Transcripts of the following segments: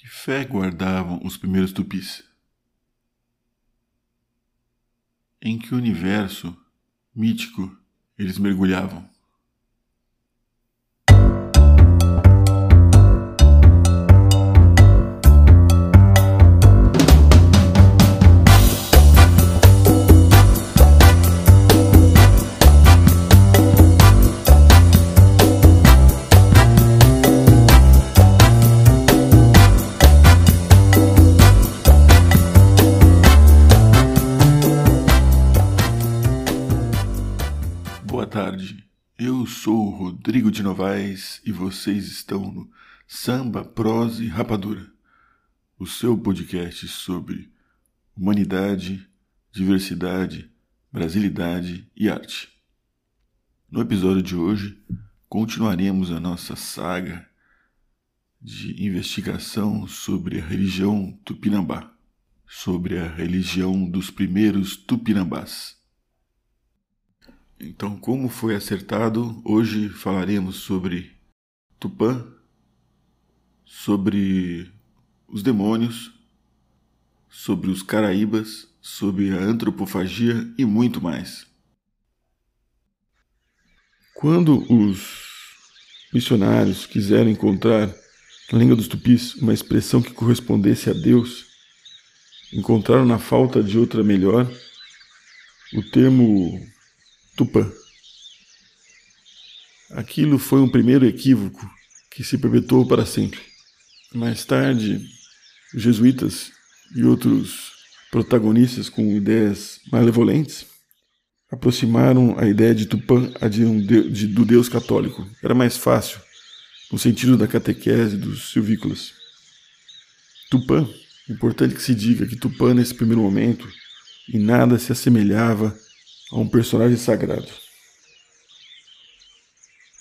Que fé guardavam os primeiros tupis? Em que universo mítico eles mergulhavam? Sou Rodrigo de Novaes e vocês estão no Samba, Prosa e Rapadura, o seu podcast sobre humanidade, diversidade, brasilidade e arte. No episódio de hoje, continuaremos a nossa saga de investigação sobre a religião tupinambá, sobre a religião dos primeiros tupinambás. Então, como foi acertado, hoje falaremos sobre Tupã, sobre os demônios, sobre os caraíbas, sobre a antropofagia e muito mais. Quando os missionários quiseram encontrar na língua dos tupis uma expressão que correspondesse a Deus, encontraram na falta de outra melhor o termo Tupã. Aquilo foi um primeiro equívoco que se perpetuou para sempre. Mais tarde, os jesuítas e outros protagonistas com ideias malevolentes aproximaram a ideia de Tupã de um de, de, do Deus católico. Era mais fácil, no sentido da catequese dos silvícolas. Tupã, importante que se diga que Tupã, nesse primeiro momento, em nada se assemelhava a um personagem sagrado.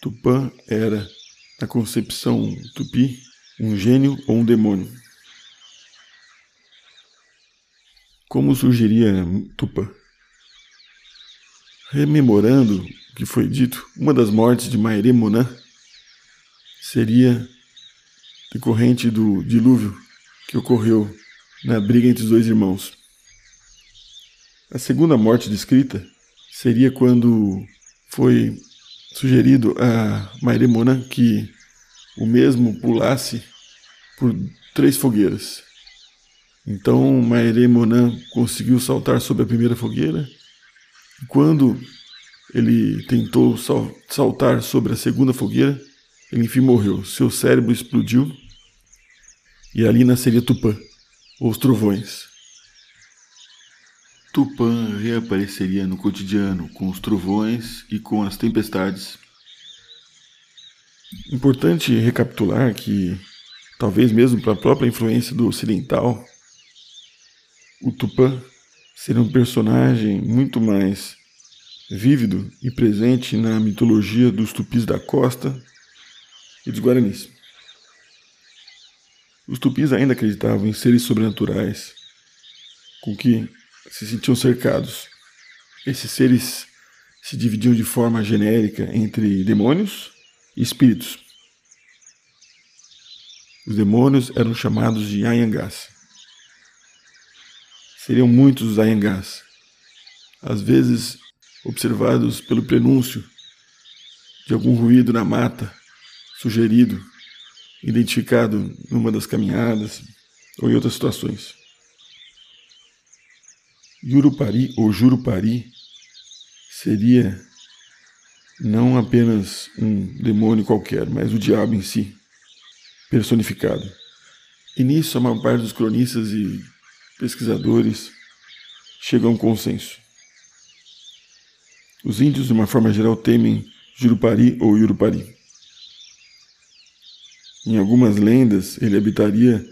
Tupã era, na concepção tupi, um gênio ou um demônio. Como sugeria Tupã? Rememorando o que foi dito, uma das mortes de Maire Monan seria decorrente do dilúvio que ocorreu na briga entre os dois irmãos. A segunda morte descrita seria quando foi sugerido a Mairemona que o mesmo pulasse por três fogueiras. Então Mairemona conseguiu saltar sobre a primeira fogueira. E quando ele tentou sal saltar sobre a segunda fogueira, ele enfim morreu. Seu cérebro explodiu e ali nasceria Tupã, ou os trovões. Tupã reapareceria no cotidiano com os trovões e com as tempestades. Importante recapitular que, talvez mesmo para a própria influência do ocidental, o Tupã seria um personagem muito mais vívido e presente na mitologia dos tupis da costa e dos guaranis. Os tupis ainda acreditavam em seres sobrenaturais, com que se sentiam cercados. Esses seres se dividiam de forma genérica entre demônios e espíritos. Os demônios eram chamados de Ayangás. Seriam muitos os Ayangás, às vezes observados pelo prenúncio de algum ruído na mata, sugerido, identificado numa das caminhadas ou em outras situações. Yurupari ou Jurupari seria não apenas um demônio qualquer, mas o diabo em si, personificado. E nisso a maior parte dos cronistas e pesquisadores chegam a um consenso. Os índios, de uma forma geral, temem Jurupari ou Yurupari. Em algumas lendas, ele habitaria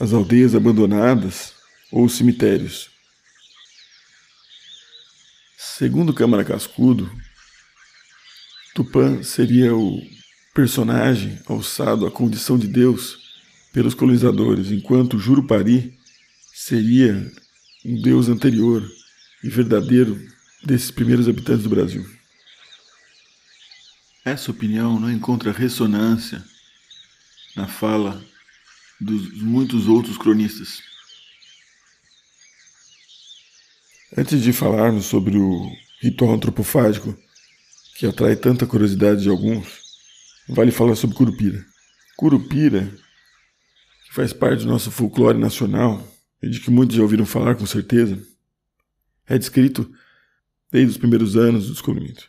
as aldeias abandonadas ou os cemitérios. Segundo Câmara Cascudo, Tupã seria o personagem alçado à condição de Deus pelos colonizadores, enquanto Jurupari seria um Deus anterior e verdadeiro desses primeiros habitantes do Brasil. Essa opinião não encontra ressonância na fala dos muitos outros cronistas. Antes de falarmos sobre o ritual antropofágico que atrai tanta curiosidade de alguns, vale falar sobre Curupira. Curupira, que faz parte do nosso folclore nacional e de que muitos já ouviram falar com certeza, é descrito desde os primeiros anos do descobrimento.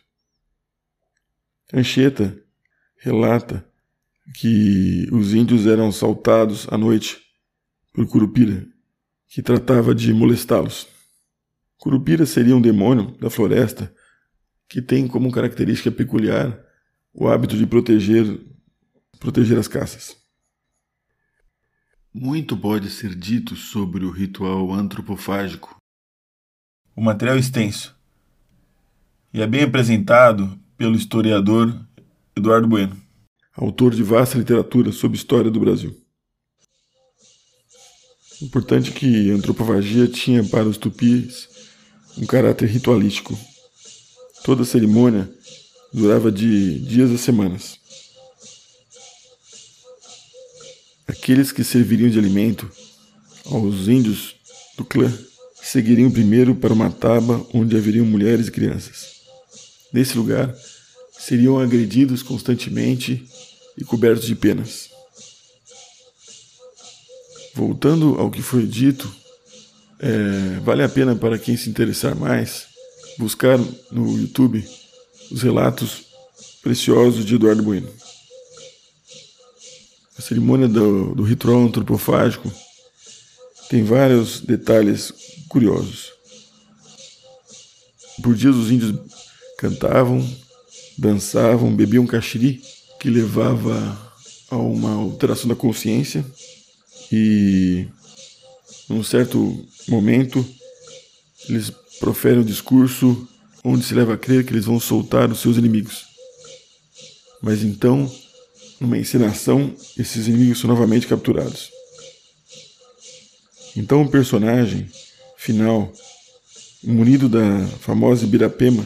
Anchieta relata que os índios eram assaltados à noite por Curupira, que tratava de molestá-los. Curupira seria um demônio da floresta que tem como característica peculiar o hábito de proteger proteger as caças. Muito pode ser dito sobre o ritual antropofágico. O material é extenso e é bem apresentado pelo historiador Eduardo Bueno, autor de vasta literatura sobre história do Brasil. Importante que a antropofagia tinha para os tupis um caráter ritualístico. Toda a cerimônia durava de dias a semanas. Aqueles que serviriam de alimento aos índios do clã seguiriam primeiro para uma taba onde haveriam mulheres e crianças. Nesse lugar, seriam agredidos constantemente e cobertos de penas. Voltando ao que foi dito, é, vale a pena para quem se interessar mais buscar no YouTube os relatos preciosos de Eduardo Bueno. A cerimônia do, do ritual antropofágico tem vários detalhes curiosos. Por dias os índios cantavam, dançavam, bebiam caxiri, que levava a uma alteração da consciência, e num certo momento eles proferem um discurso onde se leva a crer que eles vão soltar os seus inimigos. Mas então, numa encenação, esses inimigos são novamente capturados. Então o personagem final, munido da famosa Ibirapema,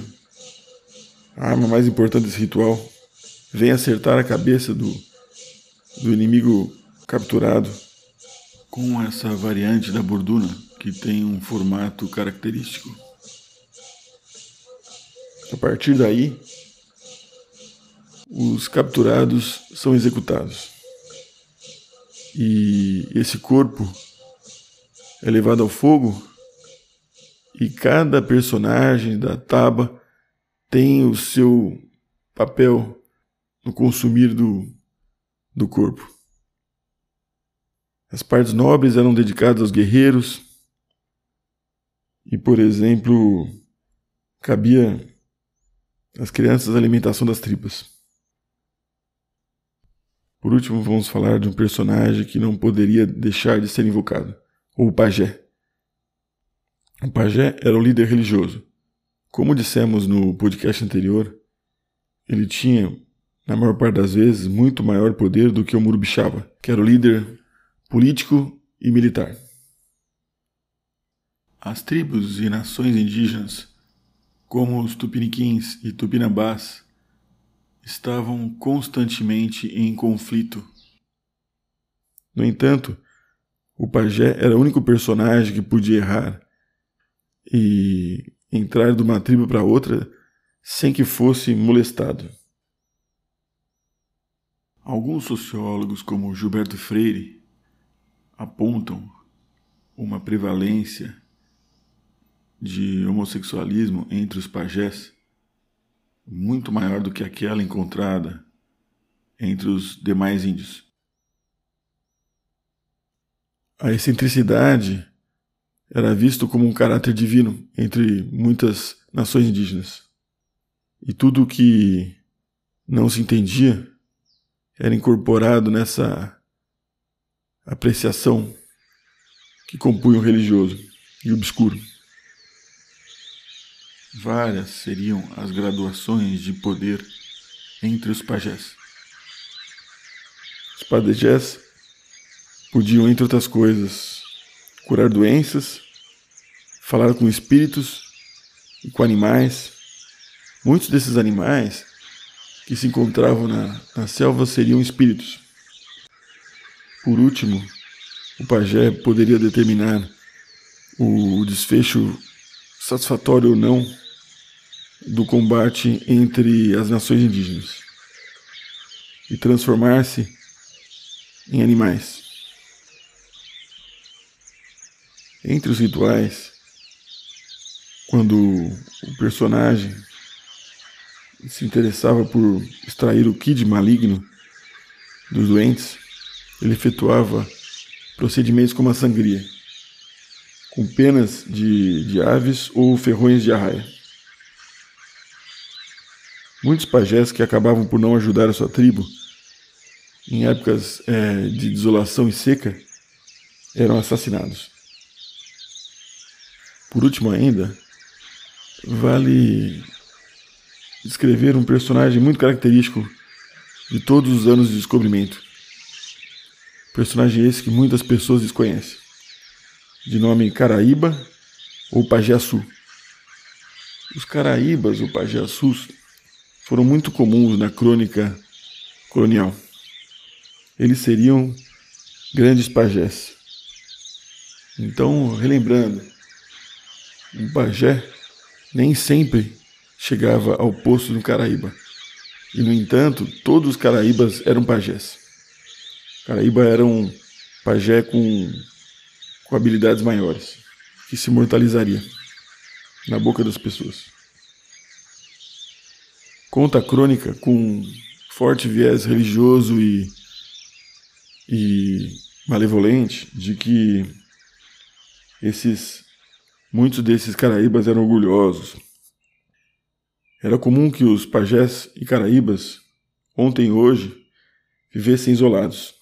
a arma mais importante desse ritual, vem acertar a cabeça do, do inimigo capturado com essa variante da borduna que tem um formato característico. A partir daí, os capturados são executados. E esse corpo é levado ao fogo e cada personagem da Taba tem o seu papel no consumir do, do corpo. As partes nobres eram dedicadas aos guerreiros e, por exemplo, cabia às crianças a alimentação das tripas. Por último, vamos falar de um personagem que não poderia deixar de ser invocado, o pajé. O pajé era o líder religioso como dissemos no podcast anterior, ele tinha, na maior parte das vezes, muito maior poder do que o Murubixaba, que era o líder político e militar. As tribos e nações indígenas, como os tupiniquins e tupinambás, estavam constantemente em conflito. No entanto, o pajé era o único personagem que podia errar e entrar de uma tribo para outra sem que fosse molestado. Alguns sociólogos, como Gilberto Freire, apontam uma prevalência de homossexualismo entre os pajés muito maior do que aquela encontrada entre os demais índios. A excentricidade era visto como um caráter divino entre muitas nações indígenas. E tudo que não se entendia era incorporado nessa apreciação que compunha o religioso e obscuro. Várias seriam as graduações de poder entre os pajés. Os pajés podiam, entre outras coisas, curar doenças, falar com espíritos e com animais. Muitos desses animais que se encontravam na, na selva seriam espíritos. Por último, o pajé poderia determinar o desfecho satisfatório ou não do combate entre as nações indígenas e transformar-se em animais. Entre os rituais, quando o personagem se interessava por extrair o kid maligno dos doentes, ele efetuava procedimentos como a sangria, com penas de, de aves ou ferrões de arraia. Muitos pajés que acabavam por não ajudar a sua tribo em épocas é, de desolação e seca eram assassinados. Por último, ainda, vale descrever um personagem muito característico de todos os anos de descobrimento. Personagem esse que muitas pessoas desconhecem, de nome Caraíba ou Pajeaçu. Os Caraíbas ou Pajeaçus foram muito comuns na crônica colonial. Eles seriam grandes pajés. Então, relembrando, um pajé nem sempre chegava ao posto do Caraíba. E, no entanto, todos os caraíbas eram pajés. Caraíba era um pajé com, com habilidades maiores, que se imortalizaria na boca das pessoas. Conta a crônica com forte viés religioso e, e malevolente de que esses muitos desses caraíbas eram orgulhosos. Era comum que os pajés e caraíbas, ontem e hoje, vivessem isolados,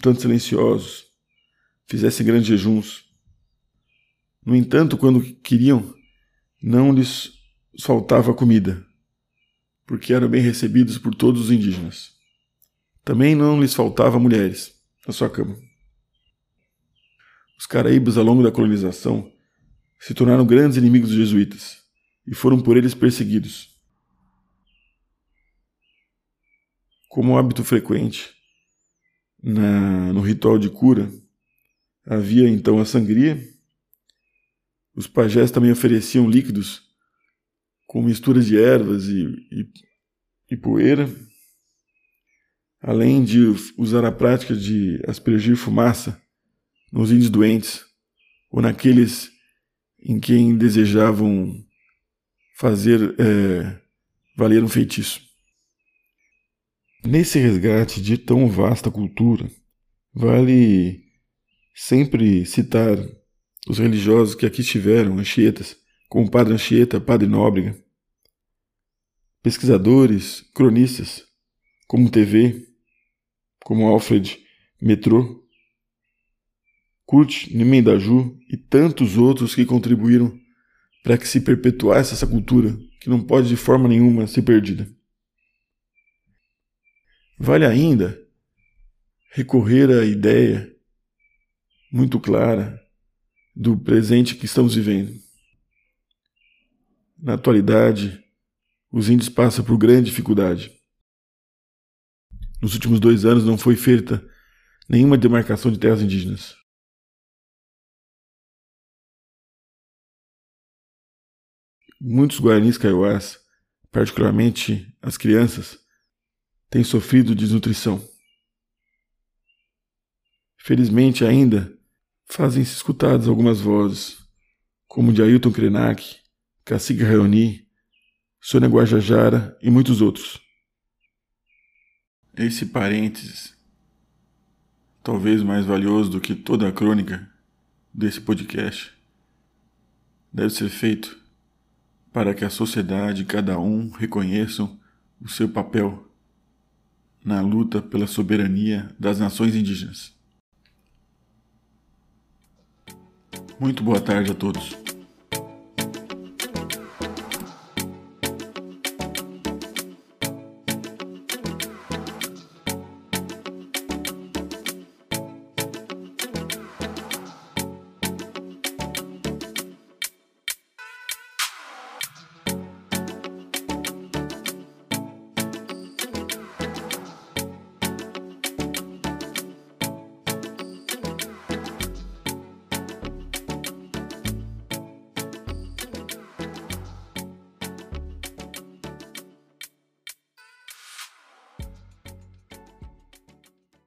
tanto silenciosos, fizessem grandes jejuns. No entanto, quando queriam, não lhes faltava comida porque eram bem recebidos por todos os indígenas. Também não lhes faltava mulheres na sua cama. Os caraíbas, ao longo da colonização, se tornaram grandes inimigos dos jesuítas e foram por eles perseguidos. Como hábito frequente na, no ritual de cura, havia então a sangria. Os pajés também ofereciam líquidos com misturas de ervas e, e, e poeira, além de usar a prática de aspergir fumaça nos índios doentes ou naqueles em quem desejavam fazer é, valer um feitiço. Nesse resgate de tão vasta cultura, vale sempre citar os religiosos que aqui estiveram, Anchietas, como Padre Anchieta, Padre Nóbrega, pesquisadores, cronistas, como TV, como Alfred Metrô, Kurt Nimendaju e tantos outros que contribuíram para que se perpetuasse essa cultura que não pode de forma nenhuma ser perdida. Vale ainda recorrer à ideia muito clara do presente que estamos vivendo. Na atualidade, os índios passam por grande dificuldade. Nos últimos dois anos não foi feita nenhuma demarcação de terras indígenas. Muitos guaranis kaiowás, particularmente as crianças, têm sofrido desnutrição. Felizmente ainda fazem-se escutadas algumas vozes, como de Ailton Krenak, Cacique Rayoni, Sônia Guajajara e muitos outros. Esse parênteses, talvez mais valioso do que toda a crônica desse podcast, deve ser feito para que a sociedade e cada um reconheçam o seu papel na luta pela soberania das nações indígenas. Muito boa tarde a todos.